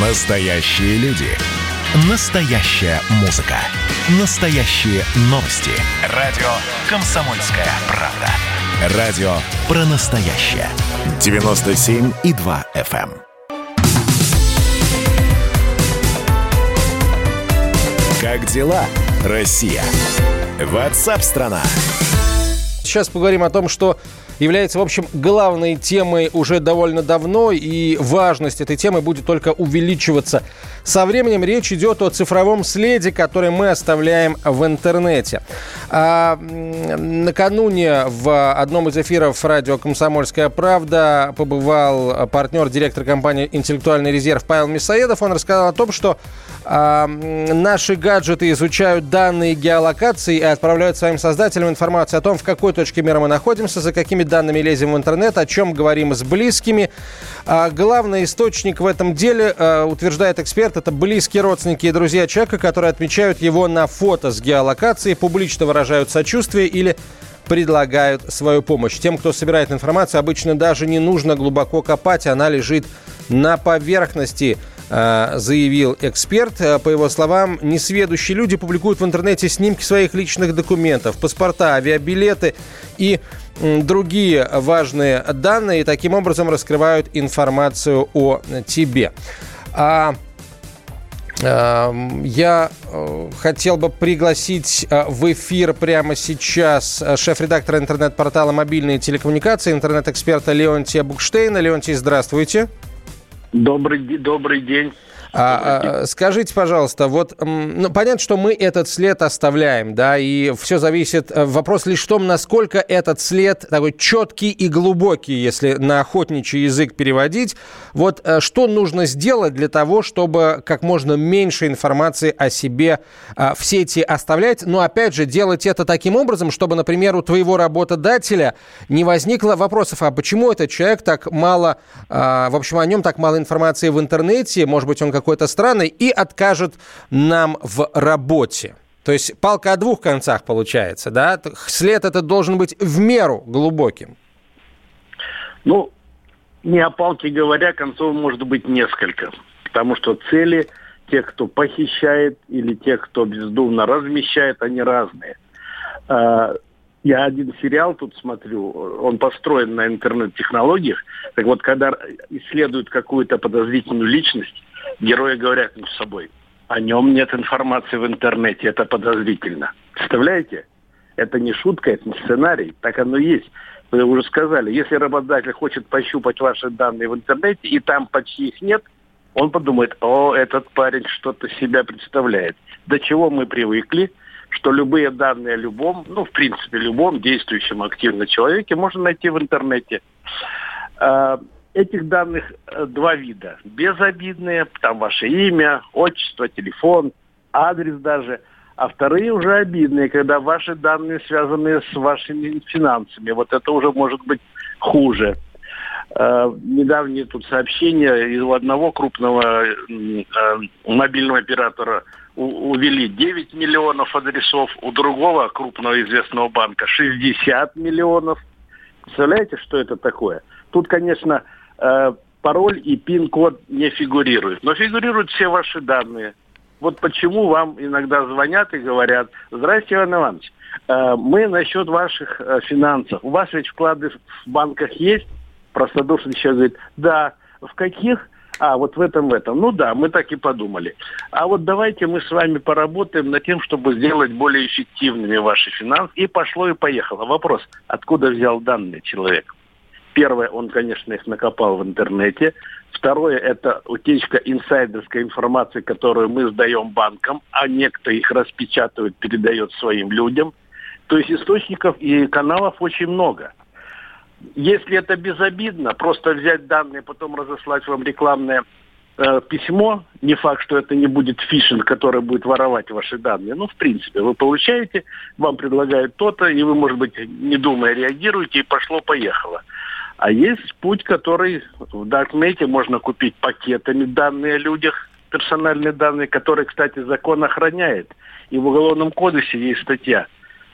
Настоящие люди. Настоящая музыка. Настоящие новости. Радио «Комсомольская правда». Радио про настоящее. 97,2 FM. эм. Как дела, Россия? Ватсап-страна! Сейчас поговорим о том, что является, в общем, главной темой уже довольно давно, и важность этой темы будет только увеличиваться. Со временем речь идет о цифровом следе, который мы оставляем в интернете. А, накануне в одном из эфиров радио «Комсомольская правда» побывал партнер, директор компании «Интеллектуальный резерв» Павел Мисаедов. Он рассказал о том, что а, наши гаджеты изучают данные геолокации и отправляют своим создателям информацию о том, в какой точке мира мы находимся, за какими данными лезем в интернет, о чем говорим с близкими. А главный источник в этом деле, а, утверждает эксперт, это близкие родственники и друзья человека, которые отмечают его на фото с геолокацией, публично выражают сочувствие или предлагают свою помощь. Тем, кто собирает информацию, обычно даже не нужно глубоко копать, она лежит на поверхности а, заявил эксперт. По его словам, несведущие люди публикуют в интернете снимки своих личных документов, паспорта, авиабилеты и другие важные данные, и таким образом раскрывают информацию о тебе. А я э, хотел бы пригласить э, в эфир прямо сейчас э, шеф-редактора интернет-портала «Мобильные телекоммуникации», интернет-эксперта Леонтия Букштейна. Леонтий, здравствуйте. Добрый, добрый день. А, а, скажите, пожалуйста, вот ну, понятно, что мы этот след оставляем, да, и все зависит. Э, вопрос лишь в том, насколько этот след такой четкий и глубокий, если на охотничий язык переводить. Вот э, что нужно сделать для того, чтобы как можно меньше информации о себе а, в сети оставлять, но опять же делать это таким образом, чтобы, например, у твоего работодателя не возникло вопросов, а почему этот человек так мало, а, в общем, о нем так мало информации в интернете, может быть, он какой-то странный и откажет нам в работе. То есть палка о двух концах получается, да? След этот должен быть в меру глубоким. Ну, не о палке говоря, концов может быть несколько. Потому что цели тех, кто похищает, или тех, кто бездумно размещает, они разные. А, я один сериал тут смотрю, он построен на интернет-технологиях. Так вот, когда исследуют какую-то подозрительную личность, герои говорят между собой, о нем нет информации в интернете, это подозрительно. Представляете? Это не шутка, это не сценарий, так оно и есть. Вы уже сказали, если работодатель хочет пощупать ваши данные в интернете, и там почти их нет, он подумает, о, этот парень что-то себя представляет. До чего мы привыкли, что любые данные о любом, ну, в принципе, любом действующем активном человеке можно найти в интернете. Этих данных э, два вида. Безобидные, там ваше имя, отчество, телефон, адрес даже. А вторые уже обидные, когда ваши данные связаны с вашими финансами. Вот это уже может быть хуже. Э, недавнее тут сообщение из одного крупного э, мобильного оператора увели 9 миллионов адресов, у другого крупного известного банка 60 миллионов. Представляете, что это такое? Тут, конечно, э, пароль и пин-код не фигурируют. Но фигурируют все ваши данные. Вот почему вам иногда звонят и говорят, здрасте, Иван Иванович, э, мы насчет ваших э, финансов. У вас ведь вклады в банках есть? Простодушный человек говорит, да. В каких? А, вот в этом, в этом. Ну да, мы так и подумали. А вот давайте мы с вами поработаем над тем, чтобы сделать более эффективными ваши финансы. И пошло, и поехало. Вопрос, откуда взял данные человек? Первое, он, конечно, их накопал в интернете. Второе, это утечка инсайдерской информации, которую мы сдаем банкам, а некто их распечатывает, передает своим людям. То есть источников и каналов очень много. Если это безобидно, просто взять данные, потом разослать вам рекламное э, письмо, не факт, что это не будет фишинг, который будет воровать ваши данные. Ну, в принципе, вы получаете, вам предлагают то-то, и вы, может быть, не думая, реагируете, и пошло-поехало. А есть путь, который в Даркнете можно купить пакетами данные о людях, персональные данные, которые, кстати, закон охраняет. И в Уголовном кодексе есть статья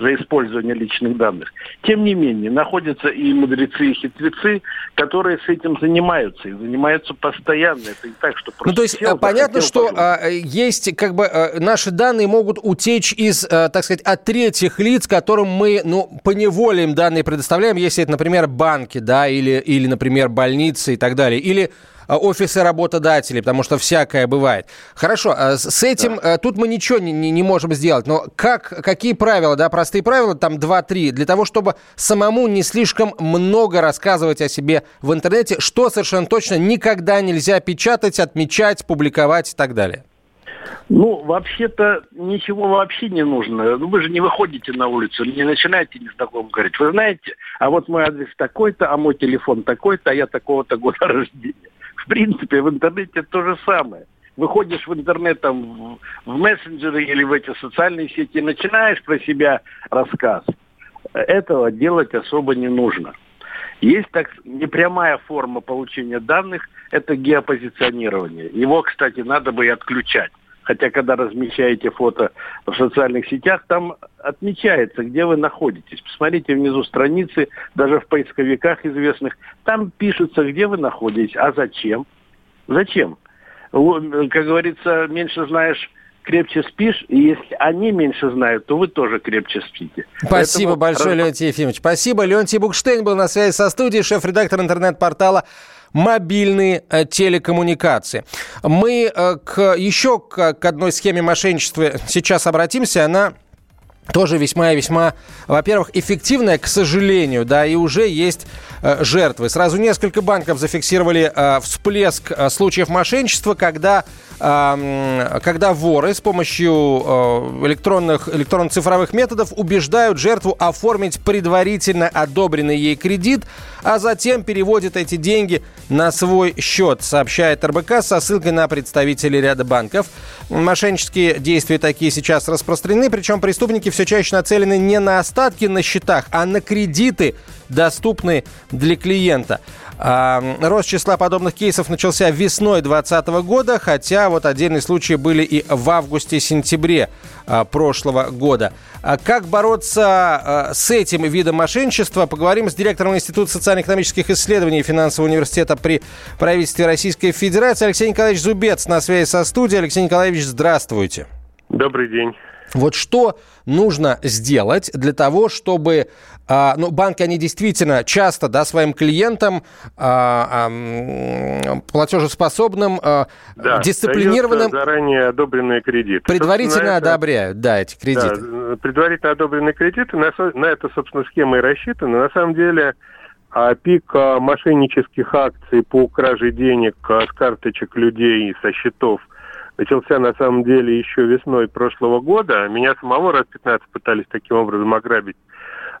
за использование личных данных. Тем не менее, находятся и мудрецы, и хитрецы, которые с этим занимаются, и занимаются постоянно. Это не так, что просто Ну, то есть сел, понятно, что а, есть, как бы, а, наши данные могут утечь из, а, так сказать, от третьих лиц, которым мы, ну, поневоле им данные предоставляем, если это, например, банки, да, или, или, например, больницы и так далее, или офисы работодателей, потому что всякое бывает. Хорошо, а с этим да. Э, тут мы ничего не, не, не можем сделать, но как, какие правила, да, простые правила, там 2-3, для того, чтобы самому не слишком много рассказывать о себе в интернете, что совершенно точно никогда нельзя печатать, отмечать, публиковать и так далее? Ну, вообще-то ничего вообще не нужно. Ну, вы же не выходите на улицу, не начинаете незнакомым говорить. Вы знаете, а вот мой адрес такой-то, а мой телефон такой-то, а я такого-то года рождения. В принципе, в интернете то же самое. Выходишь в интернет, там, в мессенджеры или в эти социальные сети, начинаешь про себя рассказ. Этого делать особо не нужно. Есть так непрямая форма получения данных, это геопозиционирование. Его, кстати, надо бы и отключать. Хотя, когда размещаете фото в социальных сетях, там отмечается, где вы находитесь. Посмотрите внизу страницы, даже в поисковиках известных, там пишется, где вы находитесь. А зачем? Зачем? Как говорится, меньше знаешь, крепче спишь, и если они меньше знают, то вы тоже крепче спите. Спасибо Поэтому... большое, Леонтий Ефимович. Спасибо. Леонтий Букштейн был на связи со студией, шеф-редактор интернет-портала мобильные э, телекоммуникации. Мы э, к, еще к, к одной схеме мошенничества сейчас обратимся. Она тоже весьма и весьма, во-первых, эффективная, к сожалению, да, и уже есть э, жертвы. Сразу несколько банков зафиксировали э, всплеск э, случаев мошенничества, когда когда воры с помощью э, электронных, электронно-цифровых методов убеждают жертву оформить предварительно одобренный ей кредит, а затем переводят эти деньги на свой счет, сообщает РБК со ссылкой на представителей ряда банков. Мошеннические действия такие сейчас распространены, причем преступники все чаще нацелены не на остатки на счетах, а на кредиты, доступные для клиента. Рост числа подобных кейсов начался весной 2020 года, хотя вот отдельные случаи были и в августе-сентябре а, прошлого года. А как бороться а, с этим видом мошенничества, поговорим с директором Института социально-экономических исследований финансового университета при правительстве Российской Федерации Алексей Николаевич Зубец на связи со студией. Алексей Николаевич, здравствуйте. Добрый день. Вот что нужно сделать для того, чтобы а, ну, банки, они действительно часто да, своим клиентам а, а, платежеспособным, а, да, дисциплинированным... заранее одобренные кредиты. Предварительно это, одобряют, да, эти кредиты. Да, предварительно одобренные кредиты, на, на это, собственно, схема и рассчитана. На самом деле, а пик мошеннических акций по краже денег с карточек людей и со счетов начался на самом деле еще весной прошлого года. Меня самого раз 15 пытались таким образом ограбить.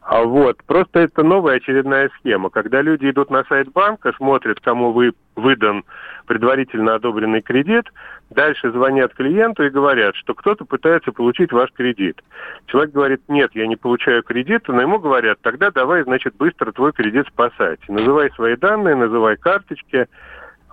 А вот, просто это новая очередная схема. Когда люди идут на сайт банка, смотрят, кому вы выдан предварительно одобренный кредит, дальше звонят клиенту и говорят, что кто-то пытается получить ваш кредит. Человек говорит, нет, я не получаю кредит, но ему говорят, тогда давай, значит, быстро твой кредит спасать. Называй свои данные, называй карточки,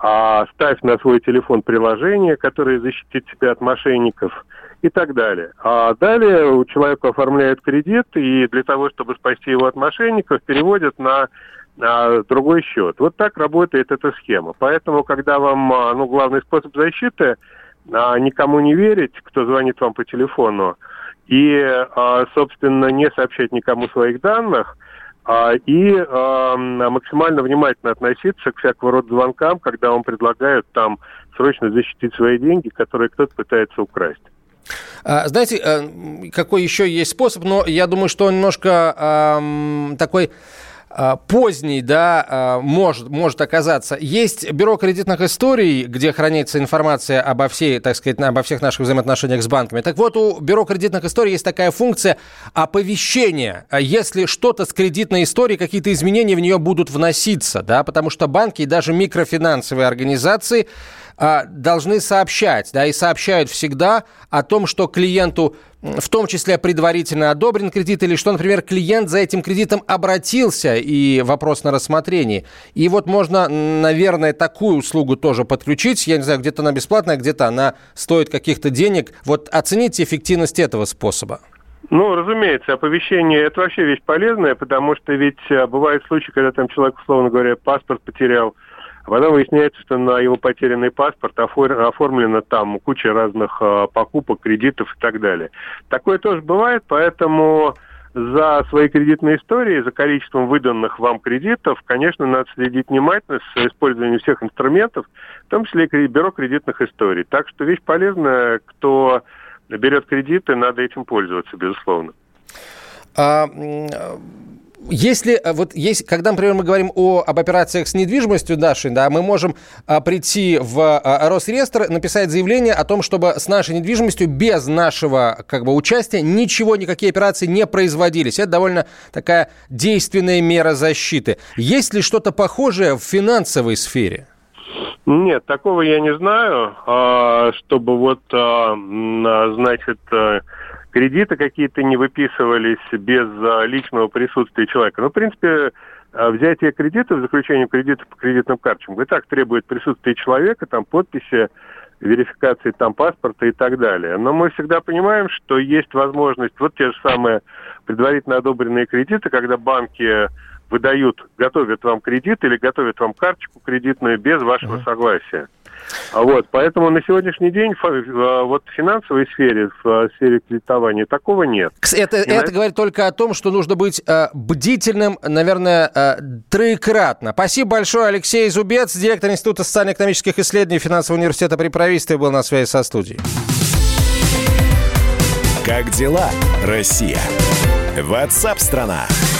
а ставь на свой телефон приложение, которое защитит тебя от мошенников и так далее. А далее у человека оформляют кредит, и для того, чтобы спасти его от мошенников, переводят на, на другой счет. Вот так работает эта схема. Поэтому, когда вам, а, ну, главный способ защиты, а, никому не верить, кто звонит вам по телефону, и, а, собственно, не сообщать никому своих данных – и а, максимально внимательно относиться к всякого рода звонкам, когда вам предлагают там срочно защитить свои деньги, которые кто-то пытается украсть. А, знаете, э, какой еще есть способ, но я думаю, что он немножко э, такой поздний, да, а, может, может оказаться. Есть бюро кредитных историй, где хранится информация обо всей, так сказать, обо всех наших взаимоотношениях с банками. Так вот, у бюро кредитных историй есть такая функция оповещения, если что-то с кредитной историей, какие-то изменения в нее будут вноситься, да, потому что банки и даже микрофинансовые организации а, должны сообщать, да, и сообщают всегда о том, что клиенту в том числе предварительно одобрен кредит, или что, например, клиент за этим кредитом обратился, и вопрос на рассмотрении. И вот можно, наверное, такую услугу тоже подключить. Я не знаю, где-то она бесплатная, где-то она стоит каких-то денег. Вот оцените эффективность этого способа. Ну, разумеется, оповещение – это вообще вещь полезная, потому что ведь э, бывают случаи, когда там человек, условно говоря, паспорт потерял, а потом выясняется, что на его потерянный паспорт оформлена там куча разных э, покупок, кредитов и так далее. Такое тоже бывает, поэтому за свои кредитные истории, за количеством выданных вам кредитов, конечно, надо следить внимательно с использованием всех инструментов, в том числе и бюро кредитных историй. Так что вещь полезная, кто берет кредиты, надо этим пользоваться, безусловно. А, если э, вот есть, когда, например, мы говорим о, об операциях с недвижимостью нашей, да, мы можем а, прийти в а, Росреестр, написать заявление о том, чтобы с нашей недвижимостью без нашего как бы участия ничего, никакие операции не производились. Это довольно такая действенная мера защиты. Есть ли что-то похожее в финансовой сфере? Нет, такого я не знаю, а, чтобы вот, а, значит, кредиты какие-то не выписывались без а, личного присутствия человека. Ну, в принципе, а, взятие кредитов, заключение кредита по кредитным карточкам и так требует присутствия человека, там подписи, верификации там паспорта и так далее. Но мы всегда понимаем, что есть возможность, вот те же самые предварительно одобренные кредиты, когда банки выдают, готовят вам кредит или готовят вам карточку кредитную без вашего uh-huh. согласия. А вот, поэтому на сегодняшний день а, вот в финансовой сфере, в а, сфере кредитования такого нет. Это, это на... говорит только о том, что нужно быть э, бдительным, наверное, э, троекратно. Спасибо большое, Алексей Зубец, директор Института социально-экономических исследований Финансового университета при правительстве, был на связи со студией. Как дела, Россия? Ватсап-страна! страна